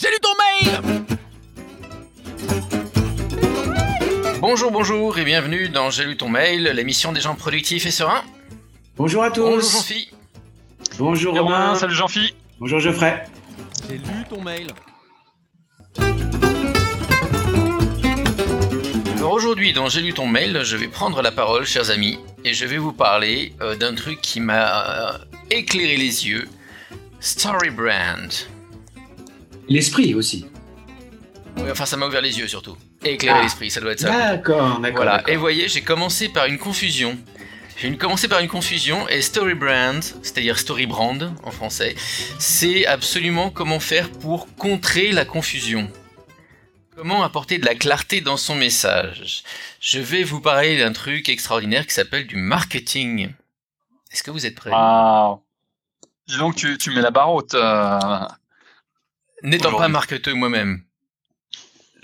J'ai lu ton mail Bonjour, bonjour et bienvenue dans J'ai lu ton mail, l'émission des gens productifs et sereins. Bonjour à tous. Bonjour Jean-Phi. Bonjour Romain. Salut Jean-Phi. Bonjour Geoffrey. J'ai lu ton mail. Alors aujourd'hui, dans J'ai lu ton mail, je vais prendre la parole, chers amis, et je vais vous parler euh, d'un truc qui m'a euh, éclairé les yeux. Storybrand. L'esprit aussi. Ouais, enfin, ça m'a ouvert les yeux surtout. Et éclairé Ah. l'esprit, ça doit être ça. D'accord, d'accord. Voilà, et voyez, j'ai commencé par une confusion. J'ai commencé par une confusion et Storybrand, c'est-à-dire Storybrand en français, c'est absolument comment faire pour contrer la confusion. Comment apporter de la clarté dans son message. Je vais vous parler d'un truc extraordinaire qui s'appelle du marketing. Est-ce que vous êtes prêts? Waouh. Dis donc, tu, tu mets la barre haute. euh, N'étant pas marketeur moi-même.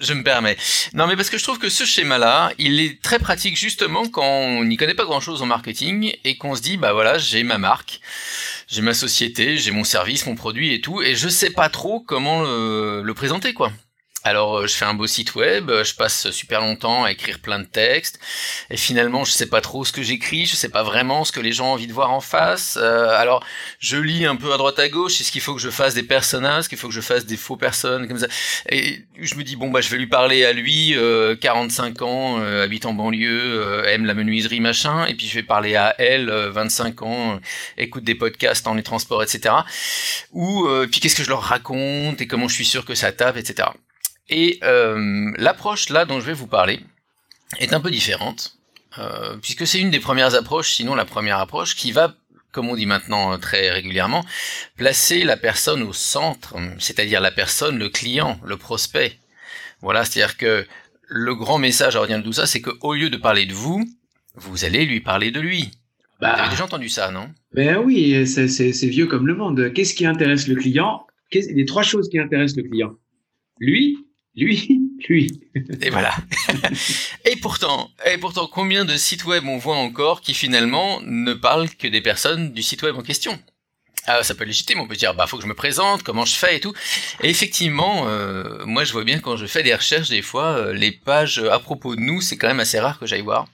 Je me permets. Non, mais parce que je trouve que ce schéma-là, il est très pratique justement quand on n'y connaît pas grand-chose en marketing et qu'on se dit, bah voilà, j'ai ma marque, j'ai ma société, j'ai mon service, mon produit et tout, et je sais pas trop comment le, le présenter, quoi. Alors, euh, je fais un beau site web, euh, je passe super longtemps à écrire plein de textes, et finalement, je sais pas trop ce que j'écris, je sais pas vraiment ce que les gens ont envie de voir en face. Euh, alors, je lis un peu à droite à gauche, est-ce qu'il faut que je fasse des personnages, est-ce qu'il faut que je fasse des faux personnes, comme ça. Et je me dis, bon, bah, je vais lui parler à lui, euh, 45 ans, euh, habite en banlieue, euh, aime la menuiserie, machin, et puis je vais parler à elle, euh, 25 ans, écoute des podcasts dans les transports, etc. Ou, puis qu'est-ce que je leur raconte, et comment je suis sûr que ça tape, etc. Et euh, l'approche là dont je vais vous parler est un peu différente, euh, puisque c'est une des premières approches, sinon la première approche, qui va, comme on dit maintenant euh, très régulièrement, placer la personne au centre, c'est-à-dire la personne, le client, le prospect. Voilà, c'est-à-dire que le grand message à retenir de tout ça, c'est qu'au lieu de parler de vous, vous allez lui parler de lui. Vous Bah, avez déjà entendu ça, non? Ben oui, c'est- vieux comme le monde. Qu'est-ce qui intéresse le client? Les trois choses qui intéressent le client? Lui, lui, lui. Et voilà. et pourtant, et pourtant, combien de sites web on voit encore qui finalement ne parlent que des personnes du site web en question? Ah, ça peut être légitime, on peut dire, bah, faut que je me présente, comment je fais et tout. Et effectivement, euh, moi, je vois bien quand je fais des recherches, des fois, euh, les pages à propos de nous, c'est quand même assez rare que j'aille voir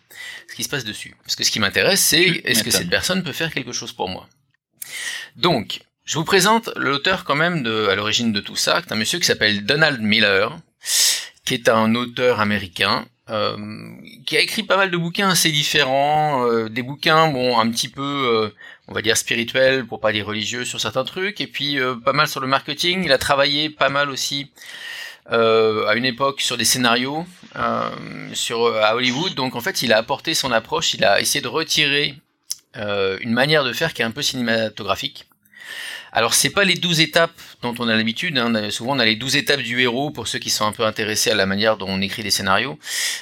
ce qui se passe dessus. Parce que ce qui m'intéresse, c'est est-ce que cette personne peut faire quelque chose pour moi? Donc, je vous présente l'auteur quand même de, à l'origine de tout ça, qui est un monsieur qui s'appelle Donald Miller, qui est un auteur américain, euh, qui a écrit pas mal de bouquins assez différents, euh, des bouquins bon un petit peu, euh, on va dire spirituels pour pas dire religieux sur certains trucs, et puis pas mal sur le marketing. Il a travaillé pas mal aussi à une époque sur des scénarios à Hollywood. Donc en fait, il a apporté son approche, il a essayé de retirer une manière de faire qui est un peu cinématographique. Alors c'est pas les 12 étapes dont on a l'habitude, hein. souvent on a les 12 étapes du héros pour ceux qui sont un peu intéressés à la manière dont on écrit des scénarios.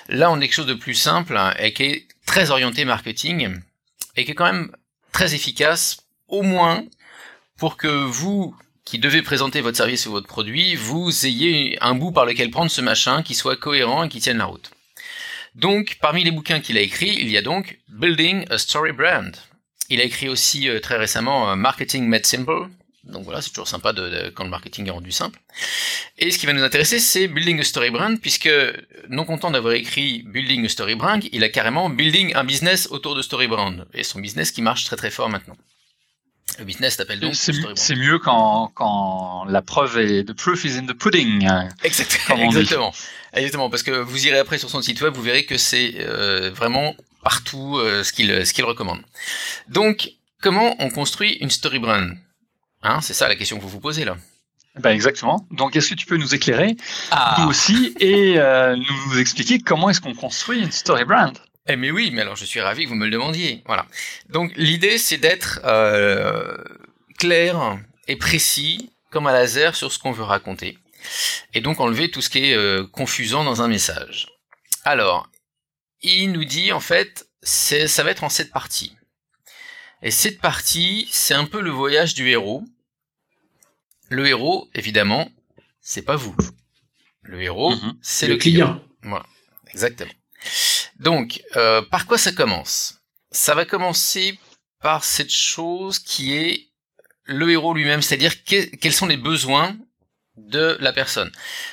Là on a quelque chose de plus simple hein, et qui est très orienté marketing et qui est quand même très efficace, au moins pour que vous qui devez présenter votre service ou votre produit, vous ayez un bout par lequel prendre ce machin qui soit cohérent et qui tienne la route. Donc, parmi les bouquins qu'il a écrits, il y a donc Building a Story Brand. Il a écrit aussi euh, très récemment euh, Marketing Made Simple. Donc voilà, c'est toujours sympa de, de- quand le marketing est rendu simple. Et ce qui va nous intéresser, c'est Building a Story Brand, puisque non content d'avoir écrit Building a Story Brand, il a carrément Building un business autour de Story Brand. Et son business qui marche très très fort maintenant. Le business s'appelle donc C'est Story mieux, Brand. c'est mieux quand, quand la preuve est the proof is in the pudding. Exact- Comme on dit. exactement. Exactement, parce que vous irez après sur son site web, vous verrez que c'est euh, vraiment partout euh, ce qu'il ce qu'il recommande. Donc, comment on construit une story brand Hein, c'est ça la question que vous vous posez là. Ben exactement. Donc, est-ce que tu peux nous éclairer, Ah, nous aussi, et euh, nous expliquer comment est-ce qu'on construit une story brand? Eh mais oui, mais alors je suis ravi que vous me le demandiez. Voilà. Donc l'idée c'est d'être euh, clair et précis comme un laser sur ce qu'on veut raconter, et donc enlever tout ce qui est euh, confusant dans un message. Alors, il nous dit en fait, c'est, ça va être en sept parties. Et cette partie, c'est un peu le voyage du héros. Le héros, évidemment, c'est pas vous. Le héros, Mhm. c'est le le client. client. Voilà, exactement. Donc, euh, par quoi ça commence? Ça va commencer par cette chose qui est le héros lui-même, c'est-à-dire que- quels sont les besoins de la personne.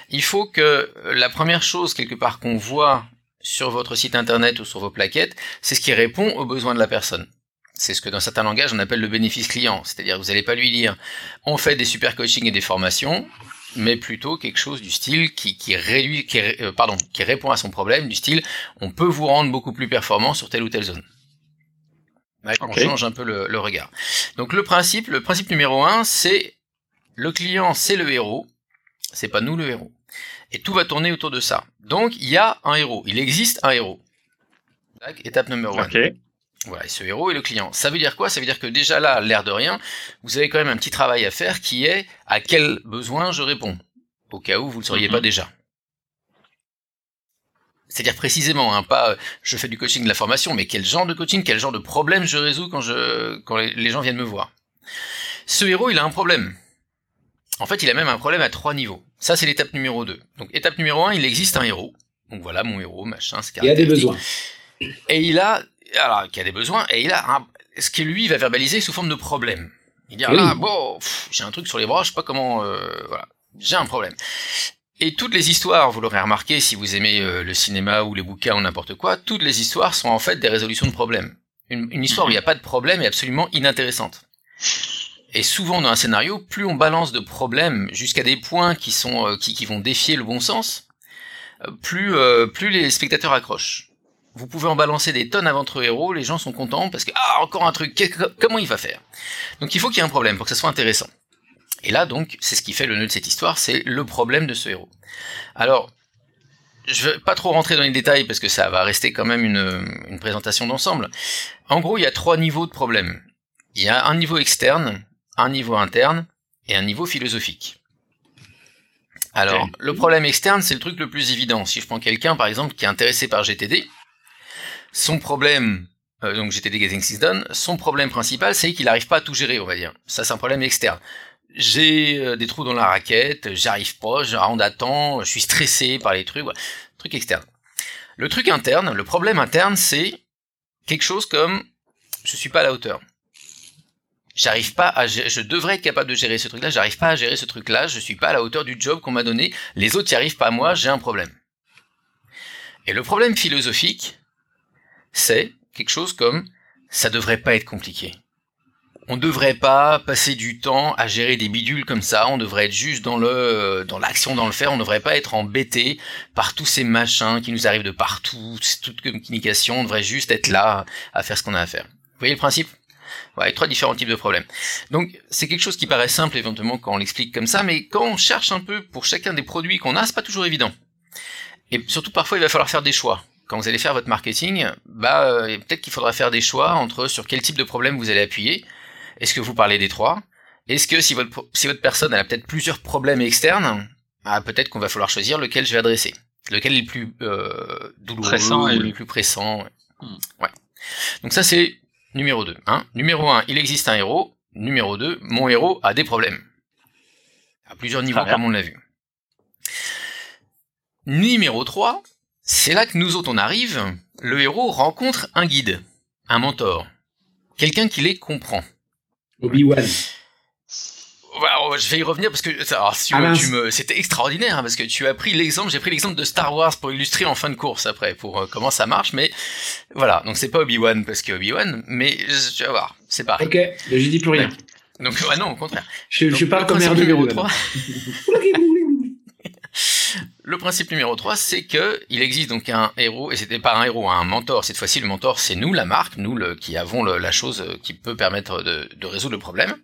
Il faut que la première chose quelque part qu'on voit sur votre site internet ou sur vos plaquettes, c'est ce qui répond aux besoins de la personne. C'est ce que dans certains langages on appelle le bénéfice client, c'est-à-dire vous n'allez pas lui dire on fait des super coaching et des formations, mais plutôt quelque chose du style qui, qui réduit, qui, euh, pardon, qui répond à son problème, du style on peut vous rendre beaucoup plus performant sur telle ou telle zone. Ouais, On change un peu le, le regard. Donc le principe, le principe numéro un, c'est le client, c'est le héros, c'est pas nous le héros. Et tout va tourner autour de ça. Donc il y a un héros, il existe un héros. Étape numéro un. Ok. Voilà, et ce héros est le client. Ça veut dire quoi? Ça veut dire que déjà là, l'air de rien, vous avez quand même un petit travail à faire qui est à quel besoin je réponds, au cas où vous ne le sauriez Mhm. pas déjà. C'est-à-dire précisément, hein, pas euh, je fais du coaching de la formation, mais quel genre de coaching, quel genre de problème je résous quand je quand les, les gens viennent me voir? Ce héros, il a un problème. En fait, il a même un problème à trois niveaux. Ça, c'est l'étape numéro 2. Donc, étape numéro 1, il existe un héros. Donc voilà, mon héros, machin, c'est Il y a des besoins. Et il a, alors, qui a des besoins, et il a un, ce qui lui va verbaliser sous forme de problème. Il dit, ah Oui. là, bon, j'ai un truc sur les bras, je sais pas comment, euh, voilà, j'ai un problème. Et toutes les histoires, vous l'aurez remarqué si vous aimez euh, le cinéma ou les bouquins ou n'importe quoi, toutes les histoires sont en fait des résolutions de problèmes. Une, une histoire où il n'y a pas de problème est absolument inintéressante. Et souvent dans un scénario, plus on balance de problèmes jusqu'à des points qui sont euh, qui, vont défier le bon sens, euh, plus euh, plus les spectateurs accrochent. Vous pouvez en balancer des tonnes à votre héros, les gens sont contents parce que ah encore un truc, comment il va faire? Donc il faut qu'il y ait un problème pour que ça soit intéressant. Et là donc c'est ce qui fait le nœud de cette histoire, c'est le problème de ce héros. Alors je vais pas trop rentrer dans les détails parce que ça va rester quand même une, une présentation d'ensemble. En gros il y a trois niveaux de problèmes. Il y a un niveau externe, un niveau interne et un niveau philosophique. Alors, le problème externe, c'est le truc le plus évident. Si je prends quelqu'un, par exemple, qui est intéressé par GTD, son problème, euh, donc GTD Getting Things Done, son problème principal, c'est qu'il n'arrive pas à tout gérer, on va dire. Ça, c'est un problème externe. J'ai euh, des trous dans la raquette, j'arrive pas, je rentre à temps, je suis stressé par les trucs. Truc externe. Le truc interne, le problème interne, c'est quelque chose comme je suis pas à la hauteur. J'arrive pas à gérer, je devrais être capable de gérer ce truc-là, j'arrive pas à gérer ce truc-là, je suis pas à la hauteur du job qu'on m'a donné, les autres y arrivent pas, moi j'ai un problème. Et le problème philosophique, c'est quelque chose comme ça devrait pas être compliqué. On devrait pas passer du temps à gérer des bidules comme ça, on devrait être juste dans le dans l'action, dans le faire, on devrait pas être embêté par tous ces machins qui nous arrivent de partout, toute communication, on devrait juste être là à faire ce qu'on a à faire. Vous voyez le principe? Ouais, trois différents types de problèmes. Donc c'est quelque chose qui paraît simple éventuellement quand on l'explique comme ça, mais quand on cherche un peu pour chacun des produits qu'on a, c'est pas toujours évident. Et surtout parfois il va falloir faire des choix. Quand vous allez faire votre marketing, bah euh, peut-être qu'il faudra faire des choix entre sur quel type de problème vous allez appuyer. Est-ce que vous parlez des trois? Est-ce que si votre pro- si votre personne elle a peut-être plusieurs problèmes externes, ah, peut-être qu'on va falloir choisir lequel je vais adresser, lequel est le plus euh, douloureux, Pressant et- le plus pressant. ouais. Hmm. Ouais. Donc ça c'est numéro 2. Hein. Numéro 1, il existe un héros. Numéro 2, mon héros a des problèmes. À plusieurs niveaux, bien. comme on l'a vu. Numéro 3, c'est là que nous autres on arrive. Le héros rencontre un guide, un mentor, quelqu'un qui les comprend. Obi-Wan. Alors, je vais y revenir parce que alors, si Ah, tu me, c'était extraordinaire hein, parce que tu as pris l'exemple, j'ai pris l'exemple de Star Wars pour illustrer en fin de course après pour euh, comment ça marche, mais voilà donc c'est pas Obi Wan parce que Obi Wan, mais je- tu vas voir, c'est pareil. Ok, je dis plus rien. Donc ouais, non au contraire. Je, je Donc, parle le comme R2 numéro D2. 3. Le principe numéro 3, c'est que il existe donc un héros, et c'était pas un héros, hein, un mentor. Cette fois-ci, le mentor, c'est nous, la marque, nous le, qui avons le- la chose euh, qui peut permettre de, de résoudre le problème.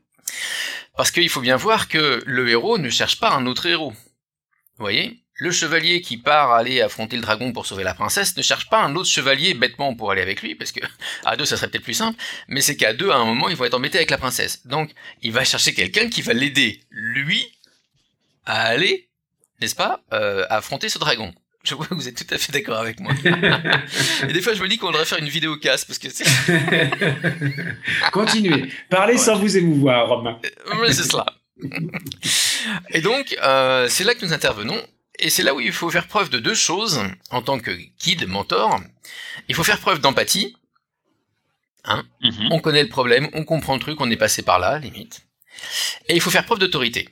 Parce qu'il faut bien voir que le héros ne cherche pas un autre héros. Vous voyez? Le chevalier qui part aller affronter le dragon pour sauver la princesse ne cherche pas un autre chevalier bêtement pour aller avec lui, parce que à deux ça serait peut-être plus simple, mais c'est qu'à deux, à un moment, ils vont être embêtés avec la princesse. Donc, il va chercher quelqu'un qui va l'aider, lui, à aller n'est-ce pas, euh, affronter ce dragon. Je vois que vous êtes tout à fait d'accord avec moi. Et des fois, je me dis qu'on devrait faire une vidéo casse parce que c'est, Continuez. Parlez Ouais. sans vous émouvoir, Romain. Ouais, c'est cela. Et donc, euh, c'est là que nous intervenons. Et c'est là où il faut faire preuve de deux choses en tant que guide, mentor. Il faut faire preuve d'empathie. Mhm. On connaît le problème, on comprend le truc, on est passé par là, limite. Et il faut faire preuve d'autorité.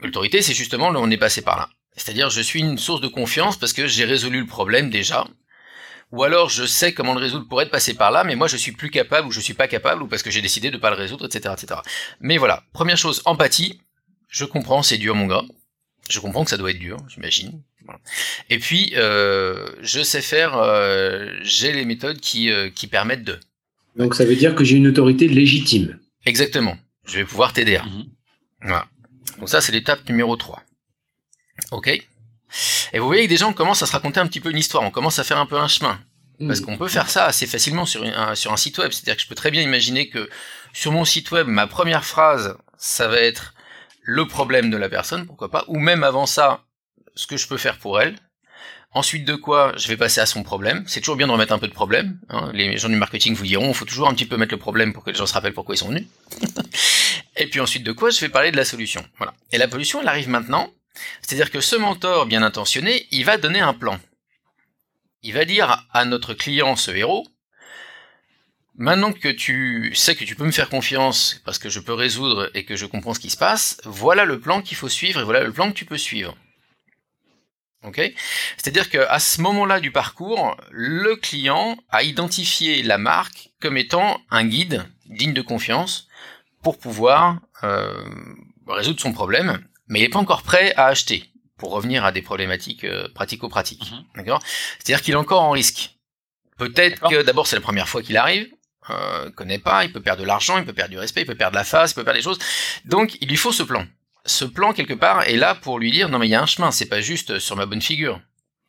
L'autorité, c'est justement le on est passé par là. C'est-à-dire, je suis une source de confiance parce que j'ai résolu le problème déjà. Ou alors, je sais comment le résoudre pour être passé par là, mais moi, je suis plus capable ou je suis pas capable ou parce que j'ai décidé de pas le résoudre, etc., etc. Mais voilà. Première chose, empathie. Je comprends, c'est dur, mon gars. Je comprends que ça doit être dur, j'imagine. Voilà. Et puis, euh, je sais faire, euh, j'ai les méthodes qui, euh, qui permettent de. Donc ça veut dire que j'ai une autorité légitime. Exactement. Je vais pouvoir t'aider. Mhm. Voilà. Donc ça, c'est l'étape numéro 3. Ok Et vous voyez que déjà, on commence à se raconter un petit peu une histoire, on commence à faire un peu un chemin. Parce qu'on peut faire ça assez facilement sur, une- un, sur un site web. C'est-à-dire que je peux très bien imaginer que sur mon site web, ma première phrase, ça va être le problème de la personne, pourquoi pas, ou même avant ça, ce que je peux faire pour elle. Ensuite de quoi, je vais passer à son problème. C'est toujours bien de remettre un peu de problème. hein. Les gens du marketing vous diront, il faut toujours un petit peu mettre le problème pour que les gens se rappellent pourquoi ils sont venus. Et puis ensuite de quoi, je vais parler de la solution. Voilà. Et la solution, elle arrive maintenant. C'est-à-dire que ce mentor bien intentionné, il va donner un plan. Il va dire à notre client, ce héros, maintenant que tu sais que tu peux me faire confiance parce que je peux résoudre et que je comprends ce qui se passe, voilà le plan qu'il faut suivre et voilà le plan que tu peux suivre. Ok? C'est-à-dire qu'à ce moment-là du parcours, le client a identifié la marque comme étant un guide digne de confiance pour pouvoir euh, résoudre son problème, mais il n'est pas encore prêt à acheter, pour revenir à des problématiques euh, pratico-pratiques. Mhm. D'accord? C'est-à-dire qu'il est encore en risque. Peut-être que d'abord c'est la première fois qu'il arrive, euh, connaît pas, il peut perdre de l'argent, il peut perdre du respect, il peut perdre la face, il peut perdre des choses. Donc il lui faut ce plan. Ce plan quelque part est là pour lui dire non mais il y a un chemin, c'est pas juste sur ma bonne figure.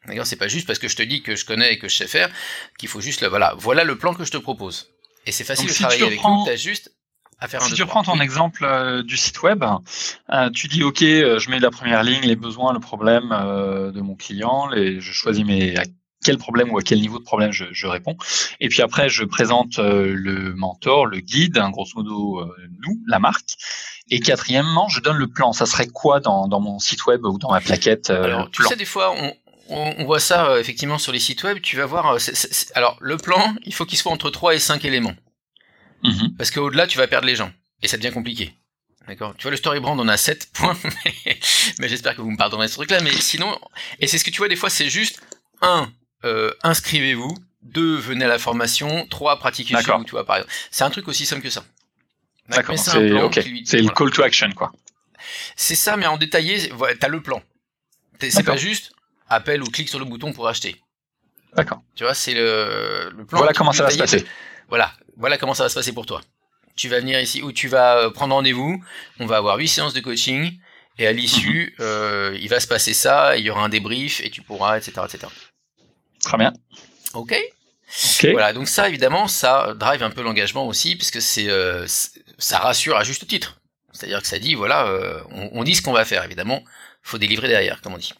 D'accord, c'est pas juste parce que je te dis que je connais et que je sais faire qu'il faut juste le voilà, voilà le plan que je te propose. Et c'est facile Donc, de si travailler avec reprends- nous, t'as juste à faire un Si tu reprends ton Oui. exemple euh, du site web, euh, tu dis OK, euh, je mets la première ligne, les besoins, le problème de mon client, les, je choisis mes, à quel problème ou à quel niveau de problème je, je réponds. Et puis après, je présente le mentor, le guide, hein, grosso modo nous, la marque. Et quatrièmement, je donne le plan. Ça serait quoi dans, dans mon site web ou dans ma plaquette Alors, tu plan sais, des fois, on, voit ça effectivement sur les sites web. Tu vas voir. alors, le plan, il faut qu'il soit entre 3 et 5 éléments. Mhm. Parce qu'au-delà, tu vas perdre les gens. Et ça devient compliqué. D'accord? Tu vois, le story brand, on a 7 points. mais- mais j'espère que vous me pardonnerez ce truc-là. Mais sinon, et c'est ce que tu vois, des fois, c'est juste 1. inscrivez-vous. 2. Venez à la formation. 3. Pratiquez chez vous, tu vois, par exemple. C'est un truc aussi simple que ça. D'accord, c'est plan ok. qui lui- C'est le call to action, quoi. C'est ça, mais en détaillé, t'as le plan. C'est pas juste appelle ou clique sur le bouton pour acheter. D'accord. Tu vois, c'est le, le plan. Voilà comment ça va se passer. Voilà, voilà comment ça va se passer pour toi. Tu vas venir ici ou tu vas euh, prendre rendez-vous. On va avoir huit séances de coaching et à l'issue, Mhm. euh, il va se passer ça. Il y aura un débrief et tu pourras, etc., etc. Très bien. Ok. Ok. Voilà, donc ça évidemment, ça drive un peu l'engagement aussi, puisque c'est, euh, ça rassure à juste titre. C'est-à-dire que ça dit, voilà, euh, on, on dit ce qu'on va faire, évidemment, faut délivrer derrière, comme on dit.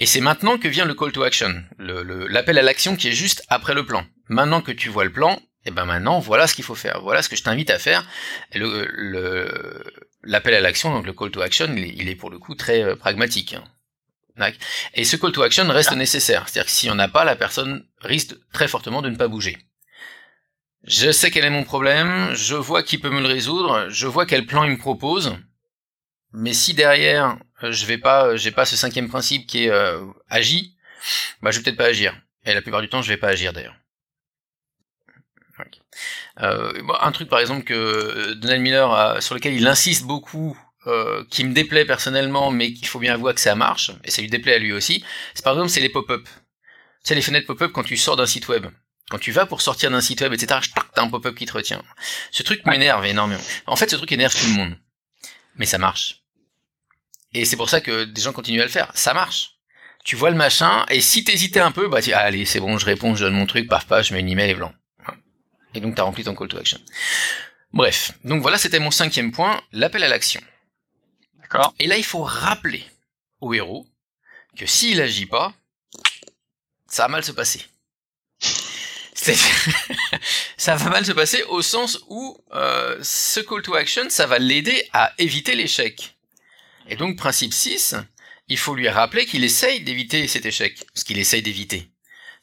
Et c'est maintenant que vient le call to action, le- le- l'appel à l'action qui est juste après le plan. Maintenant que tu vois le plan, et ben maintenant, voilà ce qu'il faut faire, voilà ce que je t'invite à faire. Et le, le- l'appel à l'action, donc le call to action, il est, il est pour le coup très euh, pragmatique. hein. Et ce call to action reste nécessaire. C'est-à-dire que si on n'a pas, la personne risque très fortement de ne pas bouger. Je sais quel est mon problème, je vois qui peut me le résoudre, je vois quel plan il me propose. Mais si derrière, euh, je vais pas, j'ai pas ce cinquième principe qui est euh, agis, bah je vais peut-être pas agir. Et la plupart du temps, je vais pas agir d'ailleurs. Euh, un truc par exemple que euh, Donald Miller a- sur lequel il insiste beaucoup, euh, qui me déplaît personnellement, mais qu'il faut bien avouer que ça marche, et ça lui déplaît à lui aussi, c'est par exemple c'est les pop-up. Tu sais les fenêtres pop-up quand tu sors d'un site web. Quand tu vas pour sortir d'un site web, etc., tac, t'as un pop-up qui te retient. Ce truc m'énerve énormément. En fait, ce truc énerve tout le monde. Mais ça marche. Et c'est pour ça que des gens continuent à le faire. Ça marche. Tu vois le machin, et si t'hésitais un peu, bah tu, ah, allez, c'est bon, je réponds, je donne mon truc, paf, paf, je mets une email et blanc. Et donc t'as rempli ton call to action. Bref. Donc voilà, c'était mon cinquième point, l'appel à l'action. D'accord. Et là, il faut rappeler au héros que s'il agit pas, ça va mal se passer. Ça va mal se passer au sens où euh, ce call to action, ça va l'aider à éviter l'échec. Et donc, principe 6, il faut lui rappeler qu'il essaye d'éviter cet échec, ce qu'il essaye d'éviter.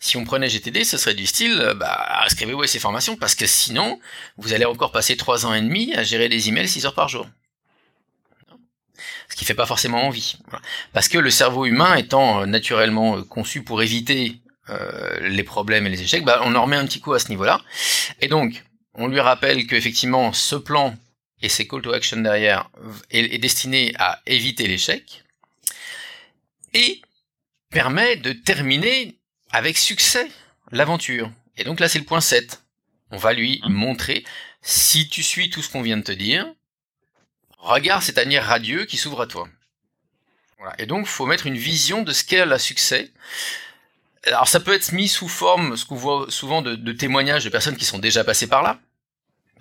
Si on prenait GTD, ce serait du style, euh, bah, inscrivez-vous à ces formations, parce que sinon, vous allez encore passer trois ans et demi à gérer des emails 6 heures par jour. ce qui fait pas forcément envie. Parce que le cerveau humain étant euh, naturellement euh, conçu pour éviter euh, les problèmes et les échecs, bah, on en remet un petit coup à ce niveau-là. Et donc, on lui rappelle qu'effectivement, ce plan et ses call to action derrière est destiné à éviter l'échec et permet de terminer avec succès l'aventure. Et donc là, c'est le point 7. On va lui Mmh. montrer, si tu suis tout ce qu'on vient de te dire, regarde cet avenir radieux qui s'ouvre à toi. Voilà. Et donc, faut mettre une vision de ce qu'est la succès. Alors, ça peut être mis sous forme, ce qu'on voit souvent de, de témoignages de personnes qui sont déjà passées par là.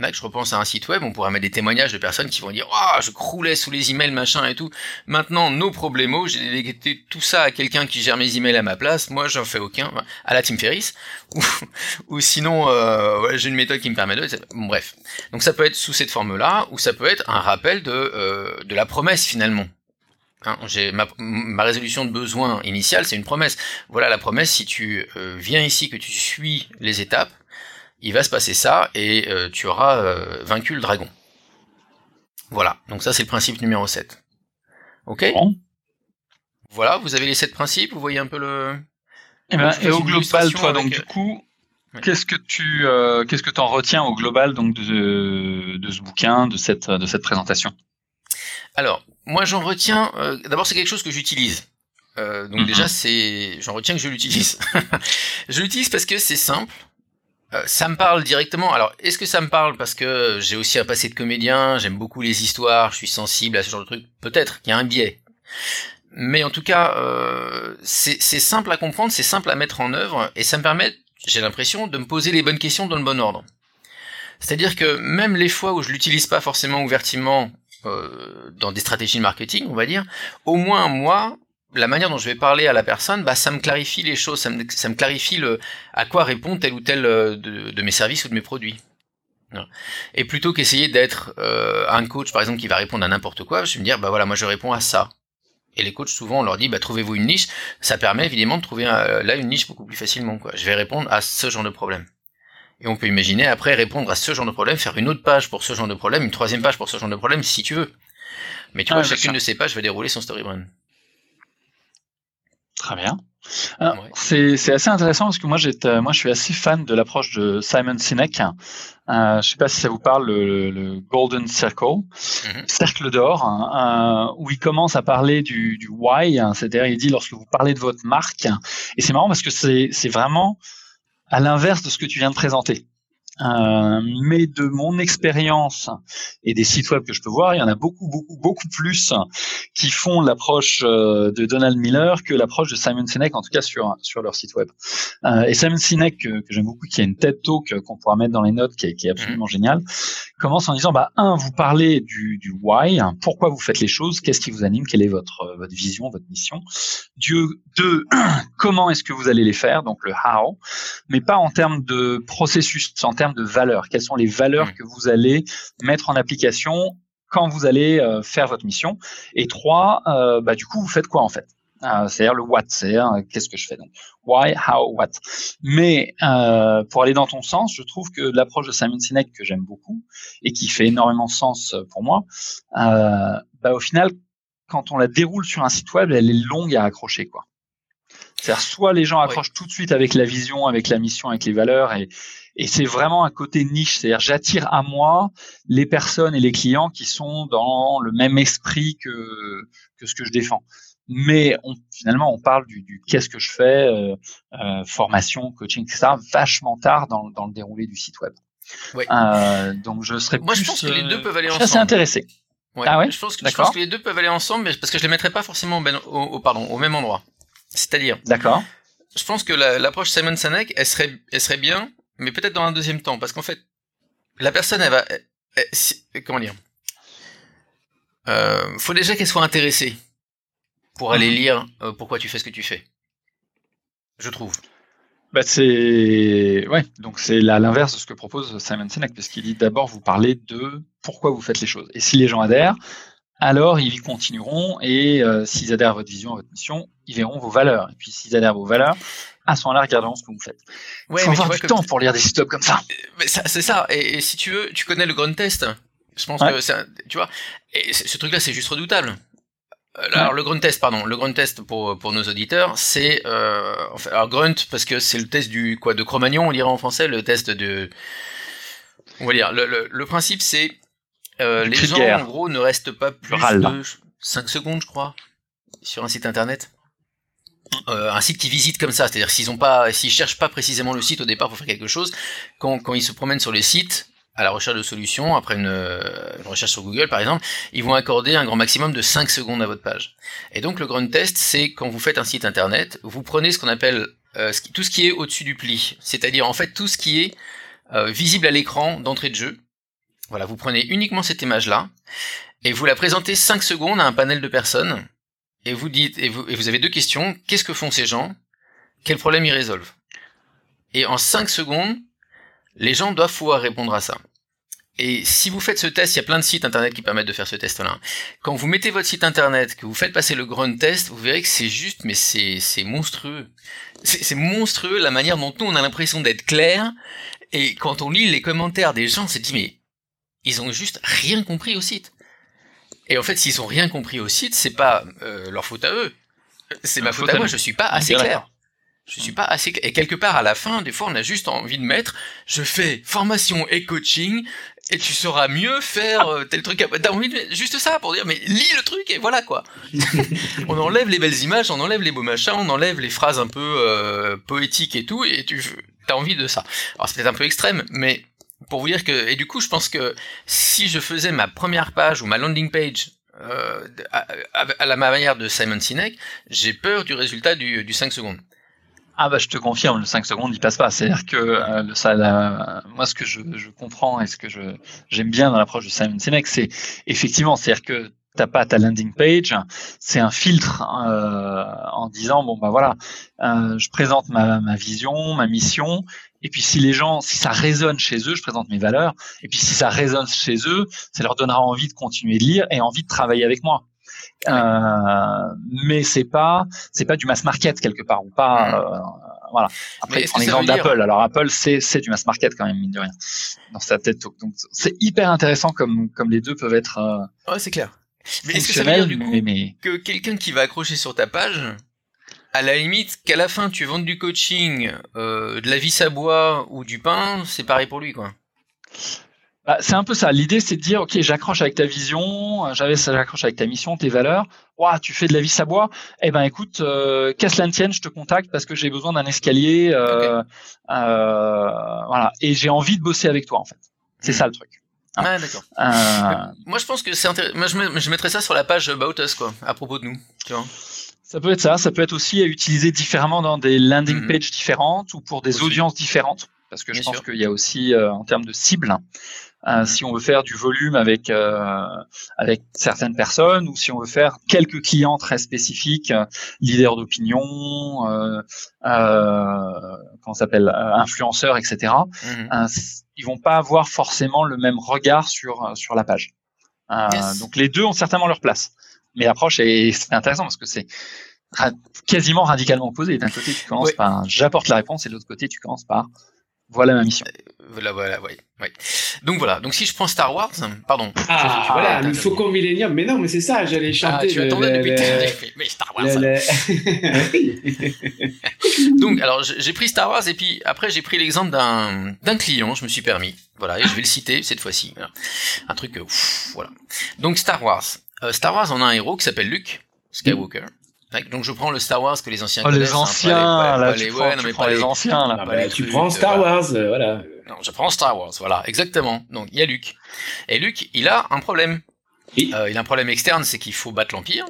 Là, je repense à un site web, on pourrait mettre des témoignages de personnes qui vont dire Ah, je croulais sous les emails, machin et tout. Maintenant, nos problèmes, j'ai délégué tout ça à quelqu'un qui gère mes emails à ma place. Moi, j'en fais aucun. À la Team Ferris. Ou, ou sinon, euh, j'ai une méthode qui me permet de... Bref. Donc, ça peut être sous cette forme-là, ou ça peut être un rappel de, euh, de la promesse, finalement. Hein, j'ai ma, ma résolution de besoin initiale, c'est une promesse. Voilà la promesse, si tu euh, viens ici, que tu suis les étapes, il va se passer ça et euh, tu auras euh, vaincu le dragon. Voilà, donc ça c'est le principe numéro 7. Ok? Bon. Voilà, vous avez les 7 principes, vous voyez un peu le... Eh ben, et au global, toi, avec- donc du coup, Ouais. qu'est-ce que tu, euh, qu'est-ce que t'en retiens au global donc de, de ce bouquin, de cette, de cette présentation? Alors, moi j'en retiens... euh, D'abord c'est quelque chose que j'utilise. Euh, donc Mhm. déjà c'est... J'en retiens que je l'utilise. je l'utilise parce que c'est simple. Euh, ça me parle directement. Alors, est-ce que ça me parle parce que j'ai aussi un passé de comédien, j'aime beaucoup les histoires, je suis sensible à ce genre de trucs Peut-être qu'il y a un biais. Mais en tout cas, euh, c'est c'est simple à comprendre, c'est simple à mettre en œuvre, et ça me permet, j'ai l'impression, de me poser les bonnes questions dans le bon ordre. C'est-à-dire que même les fois où je l'utilise pas forcément ouvertement euh, dans des stratégies de marketing, on va dire, au moins moi, la manière dont je vais parler à la personne, bah ça me clarifie les choses, ça me, ça me clarifie le à quoi répond tel ou tel euh, de, de mes services ou de mes produits. Et plutôt qu'essayer d'être euh, un coach par exemple qui va répondre à n'importe quoi, je vais me dire bah voilà moi je réponds à ça. Et les coachs souvent on leur dit bah trouvez-vous une niche, ça permet évidemment de trouver euh, là une niche beaucoup plus facilement quoi. Je vais répondre à ce genre de problème. Et on peut imaginer après répondre à ce genre de problème, faire une autre page pour ce genre de problème, une troisième page pour ce genre de problème si tu veux. Mais tu Ah, vois, chacune de ces pages va dérouler son story brand. Très bien. Ouais. C'est assez intéressant parce que moi, j'étais- moi je suis assez fan de l'approche de Simon Sinek. Euh, je sais pas si ça vous parle, le, le Golden Circle, Mhm. cercle d'or, hein, euh, où il commence à parler du, du why, hein, c'est-à-dire il dit lorsque vous parlez de votre marque, et c'est marrant parce que c'est vraiment à l'inverse de ce que tu viens de présenter. Euh, mais de mon expérience et des sites web que je peux voir, il y en a beaucoup, beaucoup, beaucoup plus qui font l'approche euh, de Donald Miller que l'approche de Simon Sinek, en tout cas sur sur leur site web. Euh, et Simon Sinek, que, que j'aime beaucoup, qui a une TED Talk qu'on pourra mettre dans les notes, qui est, qui est absolument génial, commence en disant bah un, vous parlez du, du why, hein, pourquoi vous faites les choses, qu'est-ce qui vous anime, quelle est votre votre vision, votre mission. Dieu, deux, comment est-ce que vous allez les faire, donc le how, mais pas en termes de processus, en termes de valeurs. Quelles sont les valeurs Mm. que vous allez mettre en application quand vous allez euh, faire votre mission? Et trois, euh, bah, du coup, vous faites quoi en fait? Euh, C'est-à-dire le what, c'est-à-dire euh, qu'est-ce que je fais donc? Why, how, what? Mais euh, pour aller dans ton sens, je trouve que l'approche de Simon Sinek que j'aime beaucoup et qui fait énormément de sens pour moi, bah, au final, quand on la déroule sur un site web, elle est longue à accrocher quoi. C'est-à-dire soit les gens accrochent tout de suite avec la vision, avec la mission, avec les valeurs et et c'est vraiment un côté niche, c'est-à-dire j'attire à moi les personnes et les clients qui sont dans le même esprit que que ce que je défends. Mais on, finalement, on parle du, du qu'est-ce que je fais, euh, euh, formation, coaching, etc. Vachement tard dans, dans le déroulé du site web. Ouais. Euh, donc je serais Moi, je pense que les deux peuvent aller je suis assez ensemble. intéressé. Ouais. Ah ouais? Je pense que je pense que les deux peuvent aller ensemble, mais parce que je les mettrais pas forcément au, au, au- pardon, au même endroit. C'est-à-dire, D'accord. je pense que la- l'approche Simon Sinek, elle serait, elle serait bien, mais peut-être dans un deuxième temps, parce qu'en fait, la personne, elle va, elle- elle- si- comment dire, euh, faut déjà qu'elle soit intéressée pour aller Mhm. lire euh, pourquoi tu fais ce que tu fais. Je trouve. Bah c'est ouais, donc c'est l'inverse de ce que propose Simon Sinek, parce qu'il dit d'abord vous parlez de pourquoi vous faites les choses. Et si les gens adhèrent, alors ils y continueront et euh, s'ils adhèrent à votre vision, à votre mission, ils verront vos valeurs. Et puis s'ils adhèrent à vos valeurs, à ce moment-là, regarderont ce que vous faites. Ouais, faut mais tu avoir vois du que- temps pour lire des web comme ça. Mais ça- c'est ça. Et, et si tu veux, tu connais le grunt test. Je pense Ouais. que ça, tu vois. Et ce truc-là, c'est juste redoutable. Euh, Alors le grunt test, pardon, le grunt test pour pour nos auditeurs, c'est euh, enfin, alors grunt parce que c'est le test du quoi de Cro-Magnon, on dirait en français, le test de, on va dire le le, le principe c'est euh, les gens en gros ne restent pas plus râle. de 5 secondes, je crois, sur un site internet. Euh, un site qu'ils visitent comme ça, c'est-à-dire s'ils ont pas, s'ils cherchent pas précisément le site au départ pour faire quelque chose, quand quand ils se promènent sur le site à la recherche de solutions après une, recherche sur Google par exemple, ils vont accorder un grand maximum de 5 secondes à votre page. Et donc le grunt test, c'est quand vous faites un site internet, vous prenez ce qu'on appelle euh, qui- tout ce qui est au-dessus du pli, c'est-à-dire en fait tout ce qui est euh, visible à l'écran d'entrée de jeu. Voilà, vous prenez uniquement cette image-là et vous la présentez 5 secondes à un panel de personnes et vous dites et vous, et vous avez deux questions qu'est-ce que font ces gens? Quels problèmes ils résolvent? Et en 5 secondes, les gens doivent pouvoir répondre à ça. Et si vous faites ce test, il y a plein de sites internet qui permettent de faire ce test-là. Quand vous mettez votre site internet, que vous faites passer le grunt test, vous verrez que c'est juste, mais c'est monstrueux. C'est c'est monstrueux la manière dont nous on a l'impression d'être clair. Et quand on lit les commentaires des gens, on se dit mais ils ont juste rien compris au site. Et en fait, s'ils ont rien compris au site, c'est pas euh, leur faute à eux. C'est ma faute faute à à moi. Je suis pas assez clair. Je suis pas assez cla- et quelque part à la fin, des fois, on a juste envie de mettre, je fais formation et coaching et tu sauras mieux faire euh, tel truc. T'as envie de mettre juste ça pour dire, mais lis le truc et voilà quoi. on enlève les belles images, on enlève les beaux machins, on enlève les phrases un peu euh, poétiques et tout, et tu as envie de ça. Alors c'est peut-être un peu extrême, mais pour vous dire que et du coup, je pense que si je faisais ma première page ou ma landing page euh, à, la manière de Simon Sinek, j'ai peur du résultat du, du 5 secondes. Ah bah je te confirme, le 5 secondes il passe pas. C'est-à-dire que euh, moi ce que je, je comprends et ce que je j'aime bien dans l'approche de Simon Sinek, c'est effectivement, c'est-à-dire que t'as pas ta landing page, c'est un filtre euh, en disant bon bah voilà, je présente ma, ma vision, ma mission, et puis si les gens, si ça résonne chez eux, je présente mes valeurs, et puis si ça résonne chez eux, ça leur donnera envie de continuer de lire et envie de travailler avec moi. Euh, mais c'est pas c'est pas du mass market quelque part ou pas euh, voilà. Après prends l'exemple d'Apple. Alors Apple c'est c'est du mass market quand même mine de rien dans sa tête. Donc c'est hyper intéressant comme comme les deux peuvent être euh, Ouais, c'est clair. Mais est-ce que ça veut dire du coup mais, mais que quelqu'un qui va accrocher sur ta page, à la limite, qu'à la fin tu vendes du coaching, euh, de la vis à bois ou du pain, c'est pareil pour lui quoi. Bah, c'est un peu ça. L'idée, c'est de dire, ok, j'accroche avec ta vision, j'accroche avec ta mission, tes valeurs. Ouah, tu fais de la vis à bois. Eh ben, écoute, euh, qu'à cela ne tienne, je te contacte parce que j'ai besoin d'un escalier. euh, euh, voilà. Et j'ai envie de bosser avec toi, en fait. C'est Mhm. ça le truc. Ah. Ah, d'accord. Moi je pense que c'est intéressant. Moi je mettrais ça sur la page About Us quoi, à propos de nous. Tu vois. Ça peut être ça. Ça peut être aussi à utiliser différemment dans des landing Mhm. pages différentes ou pour des Aussi. audiences différentes. Parce que je pense qu'il y a aussi, euh, en termes de cible, euh, Mhm. si on veut faire du volume avec euh, avec certaines personnes ou si on veut faire quelques clients très spécifiques, euh, leaders d'opinion, euh, euh, comment s'appelle, influenceurs, etc. C- ils vont pas avoir forcément le même regard sur sur la page. Yes. Donc les deux ont certainement leur place. Mais l'approche est c'est intéressant parce que c'est ra- quasiment radicalement opposé. D'un côté, tu commences Ouais. par j'apporte la réponse et de l'autre côté, tu commences par voilà ma mission. Voilà, voilà, ouais, ouais. Donc voilà. Donc si je prends Star Wars, pardon. Ah, Je- voilà, le faucon millénium. Mais non, mais c'est ça, j'allais Ah, chanter. tu le- attendais le- depuis. le- Mais Star Wars. le- le- Oui. Donc, alors, j'ai pris Star Wars et puis après j'ai pris l'exemple d'un d'un client, je me suis permis. Voilà, et je vais le citer cette fois-ci. Voilà. Un truc, euh, ouf, voilà. Donc Star Wars. Euh, Star Wars, on a un héros qui s'appelle Luke Skywalker. Tac, Donc je prends le Star Wars que les anciens Oh, connaissent. les hein, pas anciens, pas là, les- tu prends, les anciens, là. Bah, tu trucs, prends euh, Star voilà. Wars, euh, voilà. Non, je prends Star Wars, voilà, exactement. Donc il y a Luke. Et Luke, il a un problème. Oui. Euh, il a un problème externe, c'est qu'il faut battre l'Empire.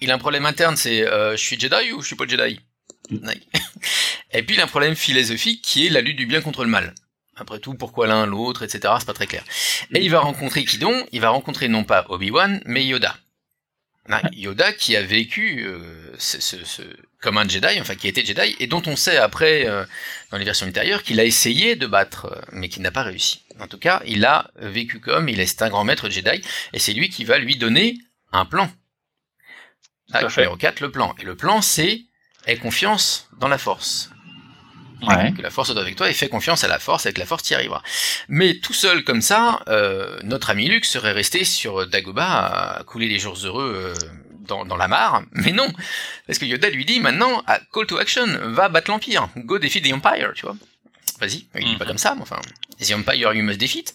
Il a un problème interne, c'est euh, je suis Jedi ou je suis pas Jedi? Mm. Et puis il a un problème philosophique qui est la lutte du bien contre le mal. Après tout, pourquoi l'un, l'autre, etc. C'est pas très clair. Et il va rencontrer qui donc Il va rencontrer non pas Obi-Wan, mais Yoda. Ouais, Yoda qui a vécu euh, ce, ce- ce- comme un Jedi, enfin qui était Jedi, et dont on sait après, euh, dans les versions ultérieures, qu'il a essayé de battre, euh, mais qu'il n'a pas réussi. En tout cas, il a vécu comme, il est un grand maître Jedi, et c'est lui qui va lui donner un plan. fait. numéro 4, le plan. Et le plan, c'est aie confiance dans la force. Ouais. Que la force soit avec toi et fais confiance à la force, avec la force tu y arriveras. Mais tout seul comme ça, euh, notre ami Luke serait resté sur Dagobah à couler les jours heureux euh, dans, dans la mare, mais non, parce que Yoda lui dit maintenant, à call to action, va battre l'Empire, go defeat the Empire, tu vois. Vas-y, il dit pas Mhm. comme ça, mais enfin, the Empire you must defeat.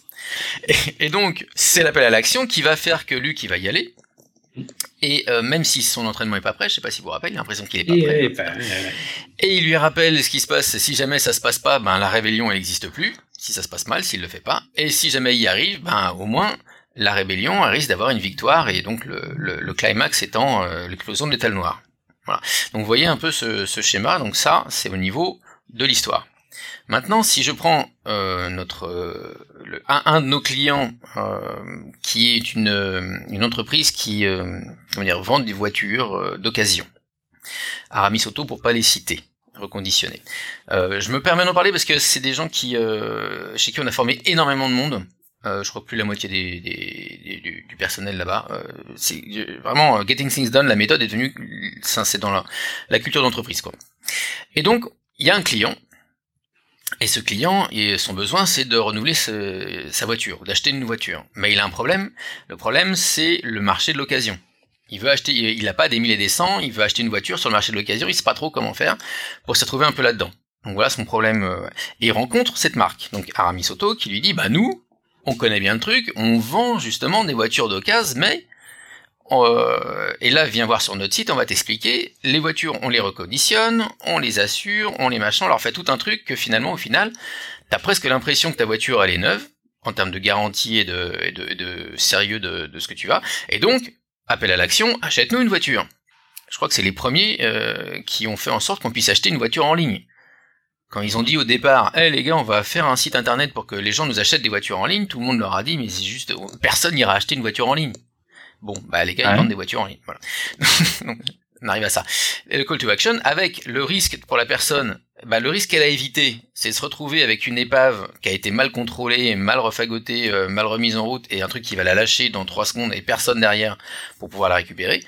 Et, et donc, c'est l'appel à l'action qui va faire que Luke, il va y aller. Et euh, même si son entraînement est pas prêt, je sais pas si vous vous rappelez, il a l'impression qu'il est pas prêt. et, euh, Et il lui rappelle ce qui se passe, si jamais ça se passe pas, ben la rébellion elle n'existe plus, si ça se passe mal, s'il le fait pas, et si jamais il y arrive, ben au moins la rébellion risque d'avoir une victoire, et donc le, le, le climax étant euh, l'explosion de l'étal noir. Voilà. Donc vous voyez un peu ce, ce schéma, donc ça c'est au niveau de l'histoire. Maintenant, si je prends euh, notre euh, un, de nos clients euh, qui est une, euh, une entreprise qui euh, comment dire, des voitures euh, d'occasion. Aramis Auto pour pas les citer, reconditionnées. Je me permets d'en parler parce que c'est des gens qui, chez qui on a formé énormément de monde. Je crois plus la moitié des, des- du, du personnel là-bas. C'est vraiment Getting Things Done. La méthode est devenue, c'est dans la, la culture d'entreprise quoi. Et donc il y a un client. Et ce client, son besoin, c'est de renouveler sa voiture, d'acheter une voiture. Mais il a un problème. Le problème, c'est le marché de l'occasion. Il veut acheter, il n'a pas des mille et des cents, il veut acheter une voiture sur le marché de l'occasion, il sait pas trop comment faire pour se retrouver un peu là-dedans. Donc voilà son problème. euh, Et il rencontre cette marque, donc Aramis Auto, qui lui dit, bah nous, on connaît bien le truc, on vend justement des voitures d'occasion, mais euh, et là, viens voir sur notre site, on va t'expliquer. Les voitures, on les reconditionne, on les assure, on les machin, on leur fait tout un truc que finalement, au final, t'as presque l'impression que ta voiture, elle est neuve, en termes de garantie et de, sérieux de, ce que tu as. Et donc, appel à l'action, achète-nous une voiture. Je crois que c'est les premiers euh, qui ont fait en sorte qu'on puisse acheter une voiture en ligne. Quand ils ont dit au départ, eh les gars, on va faire un site internet pour que les gens nous achètent des voitures en ligne, tout le monde leur a dit, mais c'est juste, personne n'ira acheter une voiture en ligne. Bon, bah les gars, ils vendent des voitures en ligne. Voilà. Donc, on arrive à ça. Le call to action, avec le risque pour la personne, bah, le risque qu'elle a évité, c'est de se retrouver avec une épave qui a été mal contrôlée, mal refagotée, euh, mal remise en route, et un truc qui va la lâcher dans trois secondes et personne derrière pour pouvoir la récupérer.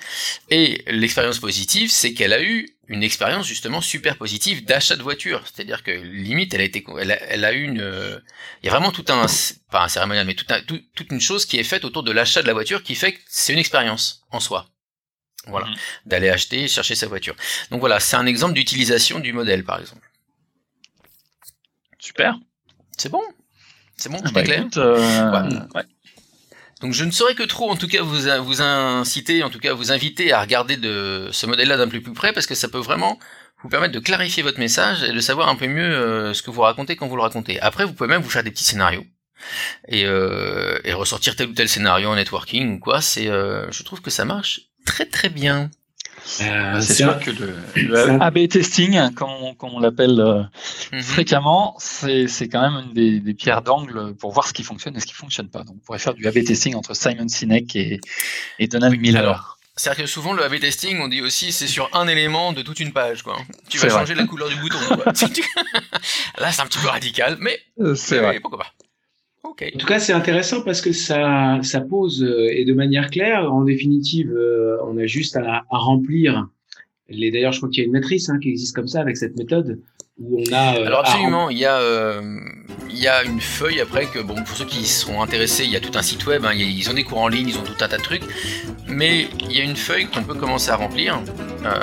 Et l'expérience positive, c'est qu'elle a eu une expérience justement super positive d'achat de voiture. C'est-à-dire que limite, elle a été, elle a, eu une, euh, il y a vraiment tout un, pas un cérémonial, mais tout- toute une chose qui est faite autour de l'achat de la voiture qui fait que c'est une expérience en soi. Voilà. Mhm. D'aller acheter, chercher sa voiture. Donc voilà, c'est un exemple d'utilisation du modèle, par exemple. Super. C'est bon? C'est bon, Ah tout bah, est clair? écoute, euh, Ouais. ouais. Donc je ne saurais que trop, en tout cas, vous, vous inciter, en tout cas, vous inviter à regarder de ce modèle-là d'un peu plus près, parce que ça peut vraiment vous permettre de clarifier votre message et de savoir un peu mieux euh, ce que vous racontez quand vous le racontez. Après, vous pouvez même vous faire des petits scénarios et, euh, et ressortir tel ou tel scénario en networking ou quoi. C'est, euh, je trouve que ça marche très très bien. euh, c'est sûr un- que le, AB testing, hein, comme on, comme on l'appelle euh, Mhm. fréquemment, c'est c'est quand même une des, des pierres d'angle pour voir ce qui fonctionne et ce qui fonctionne pas. Donc, on pourrait faire du AB testing entre Simon Sinek et, et Donald Miller. alors, C'est-à-dire que souvent le A/B testing, on dit aussi c'est sur un élément de toute une page, quoi. Tu vas vrai. changer la couleur du bouton. quoi. Là, c'est un petit peu radical, mais Euh, c'est vrai. pourquoi pas. En tout cas, c'est intéressant parce que ça, ça pose, euh, et de manière claire, en définitive, euh, on a juste à, à remplir. Les, d'ailleurs, je crois qu'il y a une matrice hein, qui existe comme ça avec cette méthode où on a. euh, Alors absolument, il y a il y a une feuille après que bon pour ceux qui sont intéressés, il y a tout un site web, hein, ils ont des cours en ligne, ils ont tout un tas de trucs, mais il y a une feuille qu'on peut commencer à remplir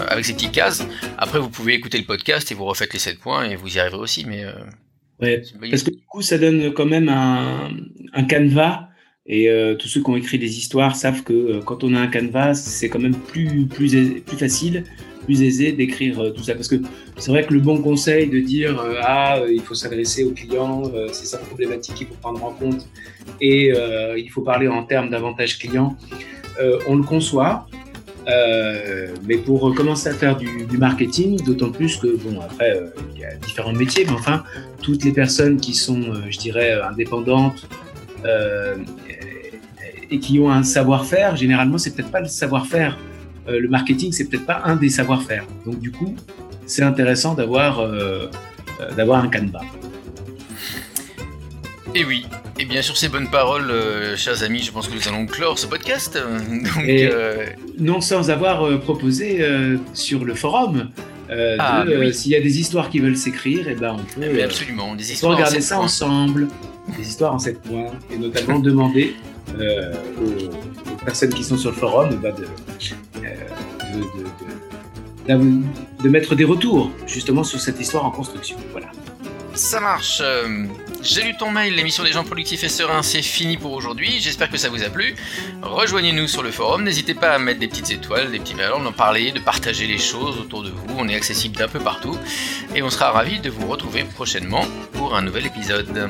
avec ces petites cases. Après vous pouvez écouter le podcast et vous refaites les 7 points et vous y arriverez aussi, mais Ouais, Parce que du coup, ça donne quand même un, un canevas. Et euh, tous ceux qui ont écrit des histoires savent que euh, quand on a un canevas, c'est quand même plus, plus, aisé- plus facile, plus aisé d'écrire euh, tout ça. Parce que c'est vrai que le bon conseil de dire Ah, il faut s'adresser au client, c'est la problématique qu'il faut prendre en compte, et il faut parler en termes d'avantage client, euh, on le conçoit. Euh, mais pour commencer à faire du, marketing, d'autant plus que, bon, après, euh, il y a différents métiers, mais enfin, toutes les personnes qui sont, euh, je dirais, indépendantes et qui ont un savoir-faire, généralement, c'est peut-être pas le savoir-faire. Le marketing, c'est peut-être pas un des savoir-faire. Donc, du coup, c'est intéressant d'avoir d'avoir un canevas. Et oui, et bien sur ces bonnes paroles, euh, chers amis, je pense que nous allons clore ce podcast. Donc, Et- euh, Non sans avoir euh, proposé sur le forum Ah, oui. s'il y a des histoires qui veulent s'écrire, et ben on peut, mais euh, absolument, des histoires. regarder ça points. ensemble, des histoires en sept points, et notamment demander aux, aux personnes qui sont sur le forum eh ben, de, de, de, de mettre des retours justement sur cette histoire en construction. Voilà. Ça marche. J'ai lu ton mail, l'émission des gens productifs et sereins, c'est fini pour aujourd'hui. J'espère que ça vous a plu. Rejoignez-nous sur le forum. N'hésitez pas à mettre des petites étoiles, des petits ballons, d'en parler, de partager les choses autour de vous. On est accessible d'un peu partout. Et on sera ravis de vous retrouver prochainement pour un nouvel épisode.